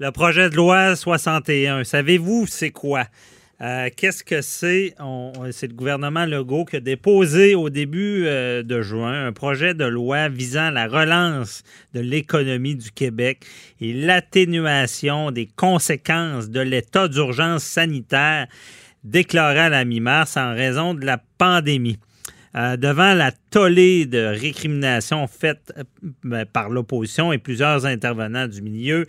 Le projet de loi 61, savez-vous c'est quoi? Euh, qu'est-ce que c'est? C'est le gouvernement Legault qui a déposé au début euh, de juin un projet de loi visant la relance de l'économie du Québec et l'atténuation des conséquences de l'état d'urgence sanitaire déclaré à la mi-mars en raison de la pandémie. Euh, devant la tollée de récriminations faites ben, par l'opposition et plusieurs intervenants du milieu,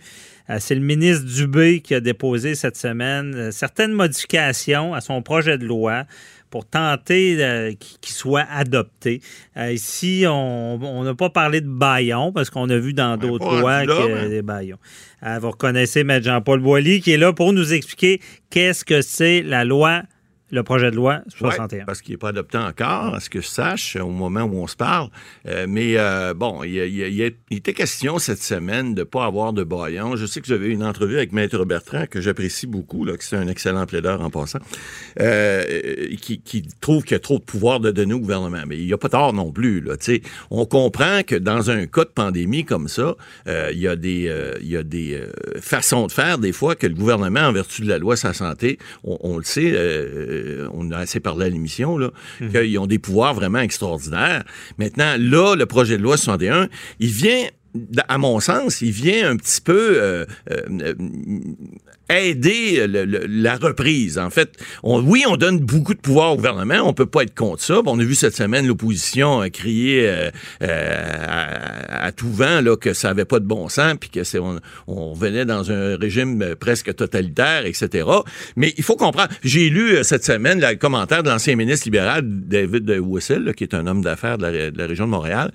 euh, c'est le ministre Dubé qui a déposé cette semaine euh, certaines modifications à son projet de loi pour tenter qu'il soit adopté. ici, on n'a pas parlé de baillons parce qu'on a vu dans d'autres lois qu'il y a des baillons. vous reconnaissez M. Jean-Paul Boilly qui est là pour nous expliquer qu'est-ce que c'est la loi le projet de loi 61. parce qu'il n'est pas adopté encore, à ce que je sache, au moment où on se parle. Euh, mais euh, bon, il, il, était question cette semaine de ne pas avoir de baillon. Je sais que j'avais une entrevue avec Maître Bertrand, que j'apprécie beaucoup, là, que c'est un excellent plaideur en passant, euh, qui, qui, trouve qu'il y a trop de pouvoir de donner au gouvernement. Mais il n'y a pas tort non plus. Là, on comprend que dans un cas de pandémie comme ça, il y a des, il y a des façons de faire, des fois, que le gouvernement, en vertu de la loi sa santé, on, on le sait, euh, on a assez parlé à l'émission, là, mhm. qu'ils ont des pouvoirs vraiment extraordinaires. Maintenant, là, le projet de loi 61, il vient à mon sens, il vient un petit peu euh, euh, aider la reprise. En fait, oui, on donne beaucoup de pouvoir au gouvernement, on peut pas être contre ça. On a vu cette semaine l'opposition crier euh, à, tout vent là, que ça avait pas de bon sens, puis que c'est on, on, venait dans un régime presque totalitaire, etc. Mais il faut comprendre. J'ai lu cette semaine le commentaire de l'ancien ministre libéral David Whistle, qui est un homme d'affaires de, la, région de Montréal,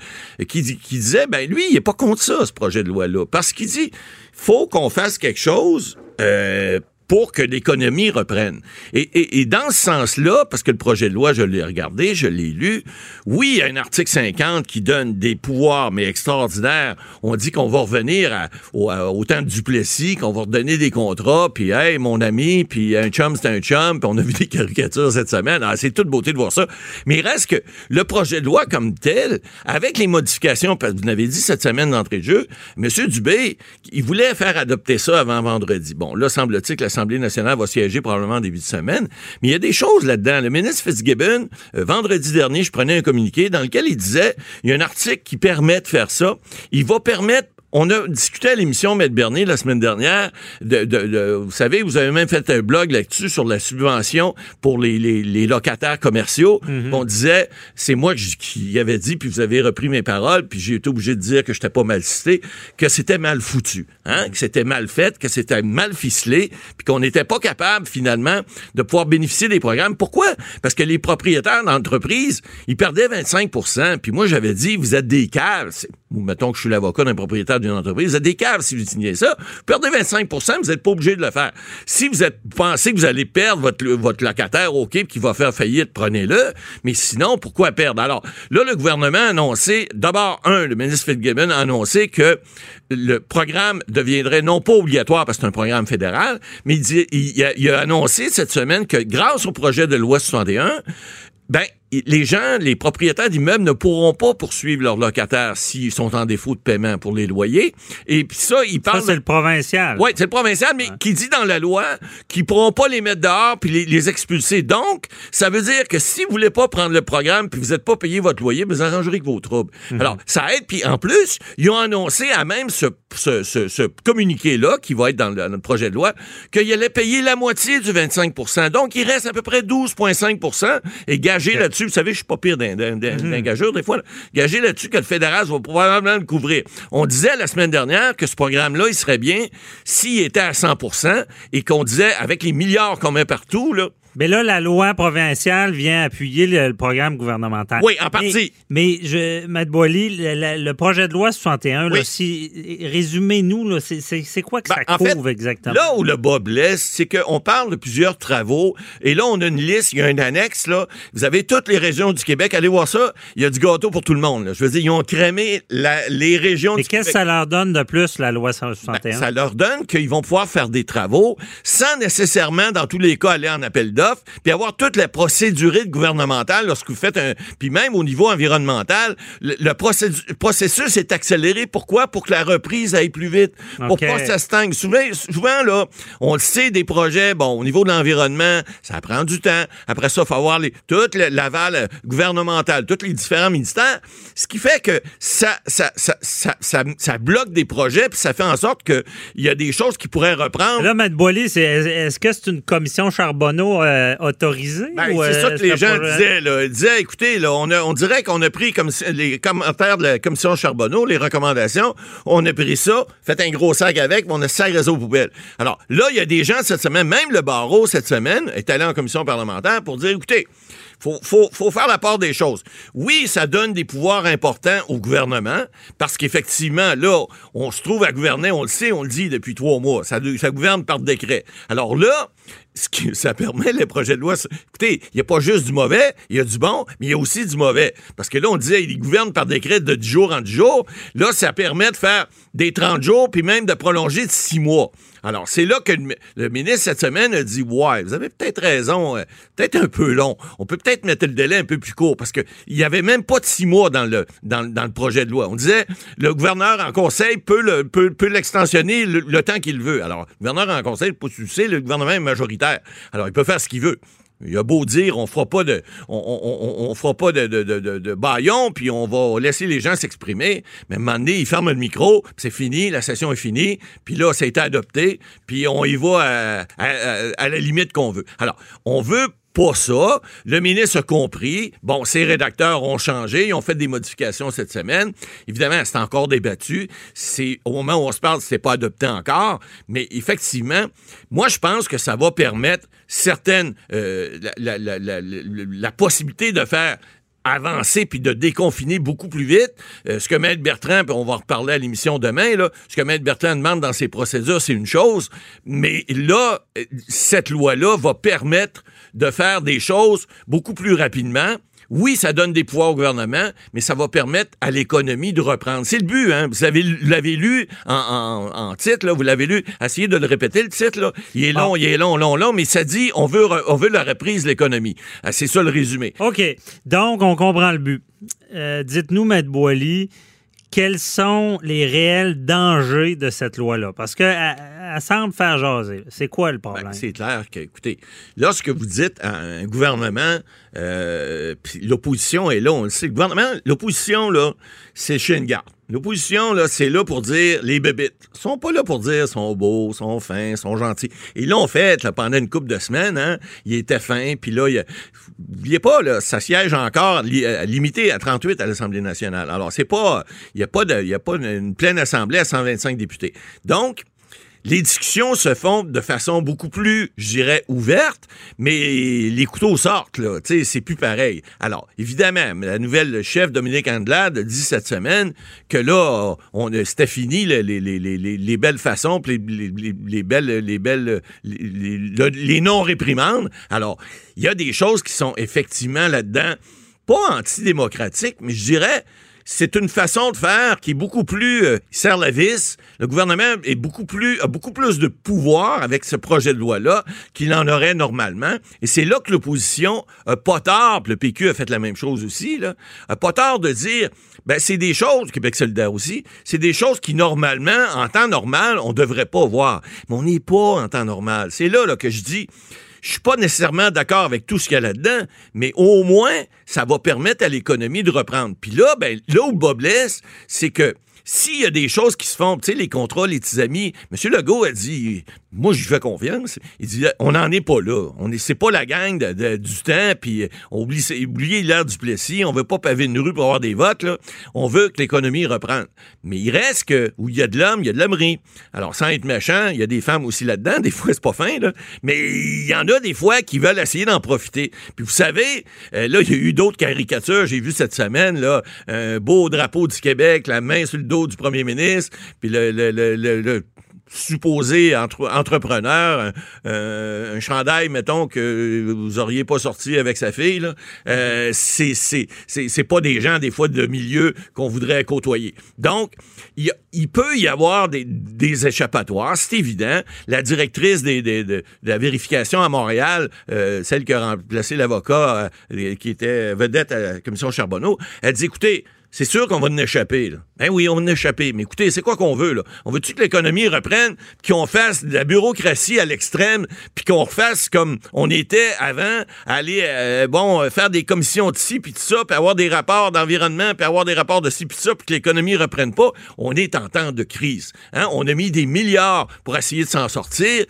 qui, qui disait, ben lui, il est pas contre ça, ce projet de loi-là. Parce qu'il dit, faut qu'on fasse quelque chose euh, pour que l'économie reprenne. Et, et, dans ce sens-là, parce que le projet de loi, je l'ai regardé, je l'ai lu, oui, il y a un article 50 qui donne des pouvoirs, mais extraordinaires. On dit qu'on va revenir au, temps de Duplessis, qu'on va redonner des contrats, puis hey, mon ami, puis un chum, c'est un chum, puis on a vu des caricatures cette semaine. Ah, c'est toute beauté de voir ça. Mais il reste que le projet de loi comme tel, avec les modifications, parce que vous l'avez dit cette semaine d'entrée de jeu, M. Dubé, il voulait faire adopter ça avant vendredi. Bon, là, semble-t-il que la l'Assemblée nationale va siéger probablement en début de semaine. Mais il y a des choses là-dedans. Le ministre Fitzgibbon, euh, vendredi dernier, je prenais un communiqué dans lequel il disait, il y a un article qui permet de faire ça. Il va permettre on a discuté à l'émission Maître Bernier la semaine dernière. De, vous savez, vous avez même fait un blog là-dessus sur la subvention pour les, les, locataires commerciaux. Mhm. On disait, c'est moi qui avais dit, puis vous avez repris mes paroles, puis j'ai été obligé de dire que je n'étais pas mal cité, que c'était mal foutu, hein, que c'était mal fait, que c'était mal ficelé, puis qu'on n'était pas capable finalement de pouvoir bénéficier des programmes. Pourquoi? Parce que les propriétaires d'entreprises, ils perdaient 25% Puis moi, j'avais dit, vous êtes des caves. Ou mettons que je suis l'avocat d'un propriétaire d'une entreprise, vous êtes des caves si vous signez ça. Vous perdez 25% vous n'êtes pas obligé de le faire. Si vous êtes, pensez que vous allez perdre votre, votre locataire, OK, qui va faire faillite, prenez-le. Mais sinon, pourquoi perdre? Alors, là, le gouvernement a annoncé, d'abord, un, le ministre Fitzgibbon a annoncé que le programme deviendrait non pas obligatoire parce que c'est un programme fédéral, mais il, il, il a annoncé cette semaine que grâce au projet de loi 61, ben, les gens, les propriétaires d'immeubles ne pourront pas poursuivre leurs locataires s'ils sont en défaut de paiement pour les loyers. Et puis ça, ils parlent... Ça, c'est le provincial. Oui, c'est le provincial, mais qui dit dans la loi qu'ils pourront pas les mettre dehors puis les, expulser. Donc, ça veut dire que si vous voulez pas prendre le programme puis vous n'êtes pas payé votre loyer, vous arrangerez que vos troubles. Mhm. Alors, ça aide. Puis en plus, ils ont annoncé à même ce, ce, ce, communiqué-là, qui va être dans le, projet de loi, qu'ils allaient payer la moitié du 25% Donc, il reste à peu près 12,5% et gagé là-dessus vous savez, je suis pas pire d'un mhm. gageur des fois. Gagé là-dessus que le fédéral va probablement le couvrir. On disait la semaine dernière que ce programme-là, il serait bien s'il était à 100 et qu'on disait, avec les milliards qu'on met partout, là, mais là, la loi provinciale vient appuyer le, programme gouvernemental. Oui, en partie. Mais, je, Matt Boily, le, projet de loi 61, si, résumez-nous, c'est quoi que ça ben, couvre exactement? Là où le bas blesse, c'est qu'on parle de plusieurs travaux, et là, on a une liste, il y a un annexe, là. Vous avez toutes les régions du Québec. Allez voir ça. Il y a du gâteau pour tout le monde. Je veux dire, ils ont crémé les régions Mais qu'est-ce que ça leur donne de plus, la loi 61? Ben, ça leur donne qu'ils vont pouvoir faire des travaux sans nécessairement, dans tous les cas, aller en appel d'offres puis avoir toute la procédure gouvernementale lorsque vous faites un... Puis même au niveau environnemental, le, processus est accéléré. Pourquoi? Pour que la reprise aille plus vite, pour pas que ça stagne. Souvent, souvent, là, on le sait, des projets, bon, au niveau de l'environnement, ça prend du temps. Après ça, il faut avoir les, toute l'aval gouvernemental, tous les différents ministères, ce qui fait que ça, ça, ça, ça, ça, bloque des projets, puis ça fait en sorte qu'il y a des choses qui pourraient reprendre. Là, Matt Boily, est-ce que c'est une commission Charbonneau euh, autorisée? Ben, c'est ça que les gens disaient. Là. Ils disaient, écoutez, là, on, on dirait qu'on a pris comme les commentaires de la commission Charbonneau, les recommandations, on a pris ça, fait un gros sac avec, on a ça réseau poubelle. Alors là, il y a des gens cette semaine, même le barreau cette semaine, est allé en commission parlementaire pour dire, écoutez, faut, faut, faut faire la part des choses. Oui, ça donne des pouvoirs importants au gouvernement, parce qu'effectivement, là, on se trouve à gouverner, on le sait, on le dit depuis trois mois. Ça, ça gouverne par décret. Alors là, ce qui, ça permet les projets de loi. Écoutez, il n'y a pas juste du mauvais, il y a du bon, mais il y a aussi du mauvais. Parce que là, on disait, il gouverne par décret de 10 jours en 10 jours. Là, ça permet de faire des 30 jours, puis même de prolonger de 6 mois. Alors, c'est là que le, ministre, cette semaine, a dit Ouais, vous avez peut-être raison, euh, peut-être un peu long. On peut peut-être mettre le délai un peu plus court parce qu'il n'y avait même pas de six mois dans le, dans, le projet de loi. On disait le gouverneur en conseil peut, le, peut, l'extensionner le, temps qu'il veut. Alors, le gouverneur en conseil, tu sais, le gouvernement est majoritaire. Alors, il peut faire ce qu'il veut. Il a beau dire, on fera pas de, on, fera pas de, de, puis on va laisser les gens s'exprimer. Mais à un moment donné, il ferme le micro, c'est fini, la session est finie, puis là, ça a été adopté, puis on y va à la limite qu'on veut. Alors, on veut pas ça. Le ministre a compris. Bon, ses rédacteurs ont changé. Ils ont fait des modifications cette semaine. Évidemment, c'est encore débattu. C'est au moment où on se parle, c'est pas adopté encore. Mais effectivement, moi, je pense que ça va permettre certaines euh, la, la, la, la, possibilité de faire avancer puis de déconfiner beaucoup plus vite. Euh, ce que Maître Bertrand, puis on va en reparler à l'émission demain, là, ce que Maître Bertrand demande dans ses procédures, c'est une chose, mais là, euh, cette loi-là va permettre de faire des choses beaucoup plus rapidement oui, ça donne des pouvoirs au gouvernement, mais ça va permettre à l'économie de reprendre. C'est le but, hein? Vous l'avez lu en, titre, là, vous l'avez lu. Essayez de le répéter, le titre, là. Il est long, ah. il est long, long, long, mais ça dit on veut, on veut la reprise de l'économie. Ah, c'est ça le résumé. OK. Donc, on comprend le but. Euh, dites-nous, Maître Boily, quels sont les réels dangers de cette loi-là? Parce qu'elle semble faire jaser. C'est quoi le problème? Ben, c'est clair que, écoutez, lorsque vous dites à un gouvernement, euh, l'opposition est là, on le sait, le gouvernement, l'opposition, là, c'est chez une garde. L'opposition, là, c'est là pour dire les bébites. Ils sont pas là pour dire sont beaux, sont fins, sont gentils. Ils l'ont fait là, pendant une couple de semaines. Hein? Il était fin, puis là, il n'oubliez pas, là, ça siège encore euh, limité à 38 à l'Assemblée nationale. Alors, c'est pas, il n'y a pas de, y a pas une pleine assemblée à 125 députés. Donc, les discussions se font de façon beaucoup plus, je dirais, ouverte, mais les couteaux sortent, là. Tu sais, c'est plus pareil. Alors, évidemment, la nouvelle chef Dominique Andelade dit cette semaine que là, on, c'était fini les, les, les, les, belles façons, les, les, belles, les belles, les, non-réprimandes. Alors, il y a des choses qui sont effectivement là-dedans, pas antidémocratiques, mais je dirais, c'est une façon de faire qui est beaucoup plus euh, serre la vis. Le gouvernement a beaucoup plus de pouvoir avec ce projet de loi là qu'il en aurait normalement. Et c'est là que l'opposition a pas tard, le PQ a fait la même chose aussi là, pas tard de dire ben c'est des choses Québec solidaire aussi, c'est des choses qui normalement en temps normal on devrait pas voir. Mais on n'est pas en temps normal. C'est là, là que je dis je suis pas nécessairement d'accord avec tout ce qu'il y a là-dedans, mais au moins, ça va permettre à l'économie de reprendre. Puis là, ben, là où c'est que s'il y a des choses qui se font, tu sais, les contrats, les petits amis, M. Legault a dit, moi, je fais confiance. Il dit, on n'en est pas là. On est, c'est pas la gang du temps, puis on oublie, oublier l'heure du Plessis, on veut pas paver une rue pour avoir des votes, là. On veut que l'économie reprenne. Mais il reste que, où il y a de l'homme, il y a de l'hommerie. Alors, sans être méchant, il y a des femmes aussi là-dedans, des fois, c'est pas fin, là. Mais il y en a des fois qui veulent essayer d'en profiter. Puis vous savez, euh, là, il y a eu d'autres caricatures, j'ai vu cette semaine, là, un beau drapeau du Québec, la main sur le dos du premier ministre, puis le, le, le, supposé entre, entrepreneur, un, chandail, mettons, que vous auriez pas sorti avec sa fille, là, euh, c'est, pas des gens, des fois, de milieu qu'on voudrait côtoyer. Donc, il, peut y avoir des, des échappatoires, c'est évident. La directrice des, de, la vérification à Montréal, euh, celle qui a remplacé l'avocat euh, qui était vedette à la commission Charbonneau, elle dit, écoutez, c'est sûr qu'on va en échapper. Là. Ben oui, on va en échapper. Mais écoutez, c'est quoi qu'on veut? Là? On veut-tu que l'économie reprenne, qu'on fasse de la bureaucratie à l'extrême, puis qu'on refasse comme on était avant, aller euh, bon faire des commissions de ci, puis de ça, puis avoir des rapports d'environnement, puis avoir des rapports de ci, puis de ça, puis que l'économie reprenne pas? On est en temps de crise. Hein? On a mis des milliards pour essayer de s'en sortir.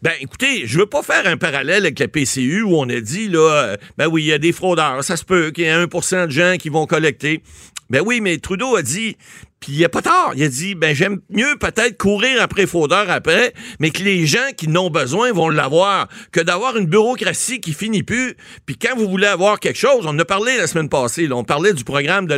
Ben, écoutez, je veux pas faire un parallèle avec la PCU où on a dit, là, euh, ben oui, il y a des fraudeurs. Ça se peut qu'il y ait 1% de gens qui vont collecter. Ben oui, mais Trudeau a dit, puis il a pas tort. Il a dit, ben j'aime mieux peut-être courir après fraudeur après, mais que les gens qui n'ont besoin vont l'avoir, que d'avoir une bureaucratie qui finit plus. Puis quand vous voulez avoir quelque chose, on en a parlé la semaine passée, on parlait du programme de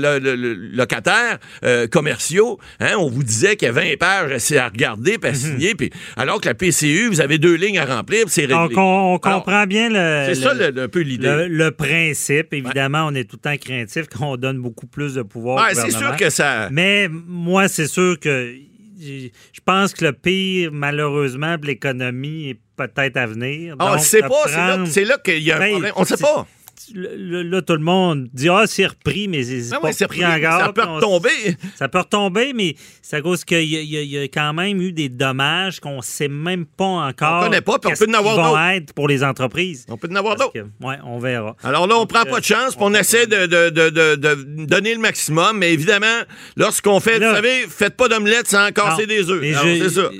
locataires euh, commerciaux. Hein, on vous disait qu'il y a 20 pages à regarder, puis à mhm. signer. Puis alors que la PCU, vous avez deux lignes à remplir, c'est réglé. Donc on, comprend bien le. C'est ça un peu l'idée. Le, principe. Évidemment, on est tout le temps craintif qu'on donne beaucoup plus de pouvoir. Ouais, c'est sûr que ça. Mais moi, c'est sûr que je pense que le pire, malheureusement, de l'économie est peut-être à venir. Ah, on ne sait pas. C'est là, qu'il y a un ben, problème. On ne sait pas là, tout le monde dit Ah, c'est repris, mais c'est ah pas repris. Ça peut retomber. Ça peut retomber, mais c'est à cause qu'il y, a quand même eu des dommages qu'on ne sait même pas encore. On connaît pas, puis on peut en avoir d'autres. être pour les entreprises. On peut en avoir d'autres. Oui, on verra. Alors là, on ne prend pas de chance, puis on, essaie de, de, donner le maximum, mais évidemment, lorsqu'on fait, vous savez, faites pas d'omelette sans casser des œufs. C'est ça.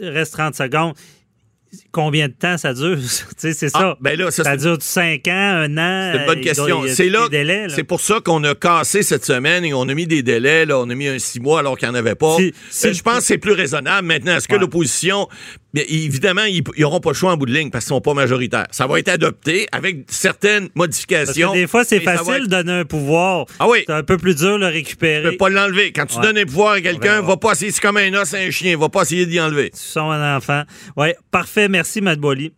Il reste 30 secondes combien de temps ça dure? c'est ça. Ah, ben là, ça, dure 5 ans, un an? C'est une bonne question. C'est là, c'est pour ça qu'on a cassé cette semaine et on a mis des délais. Là, on a mis un 6 mois alors qu'il n'y en avait pas. Euh, je pense que c'est plus raisonnable. Maintenant, est-ce que l'opposition évidemment, ils n'auront pas le choix en bout de ligne parce qu'ils ne sont pas majoritaires. Ça va être adopté avec certaines modifications. Parce que des fois, c'est facile de donner un pouvoir. Ah oui. C'est un peu plus dur de le récupérer. Tu peux pas l'enlever. Quand tu donnes un pouvoir à quelqu'un, va pas essayer, c'est comme un os un chien, va pas essayer d'y enlever. Tu son un enfant. Oui, parfait. Merci, Matt Boily.